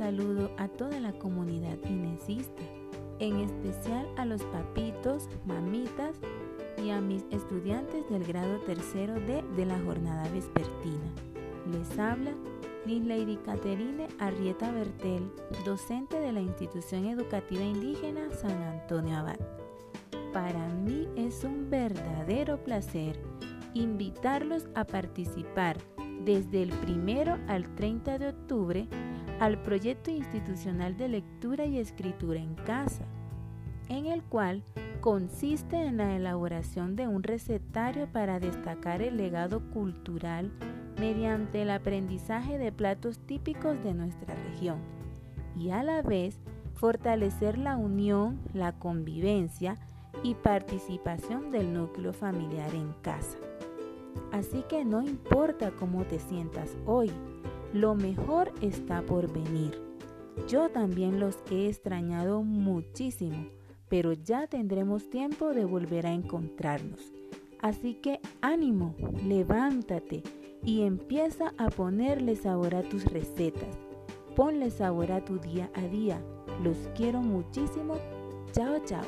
saludo a toda la comunidad inesista, en especial a los papitos, mamitas y a mis estudiantes del grado tercero D de la jornada vespertina. Les habla Liz Lady Caterine Arrieta Bertel, docente de la institución educativa indígena San Antonio Abad. Para mí es un verdadero placer invitarlos a participar desde el primero al 30 de octubre al proyecto institucional de lectura y escritura en casa, en el cual consiste en la elaboración de un recetario para destacar el legado cultural mediante el aprendizaje de platos típicos de nuestra región y a la vez fortalecer la unión, la convivencia y participación del núcleo familiar en casa. Así que no importa cómo te sientas hoy, lo mejor está por venir. Yo también los he extrañado muchísimo, pero ya tendremos tiempo de volver a encontrarnos. Así que ánimo, levántate y empieza a ponerle sabor a tus recetas. Ponle sabor a tu día a día. Los quiero muchísimo. Chao, chao.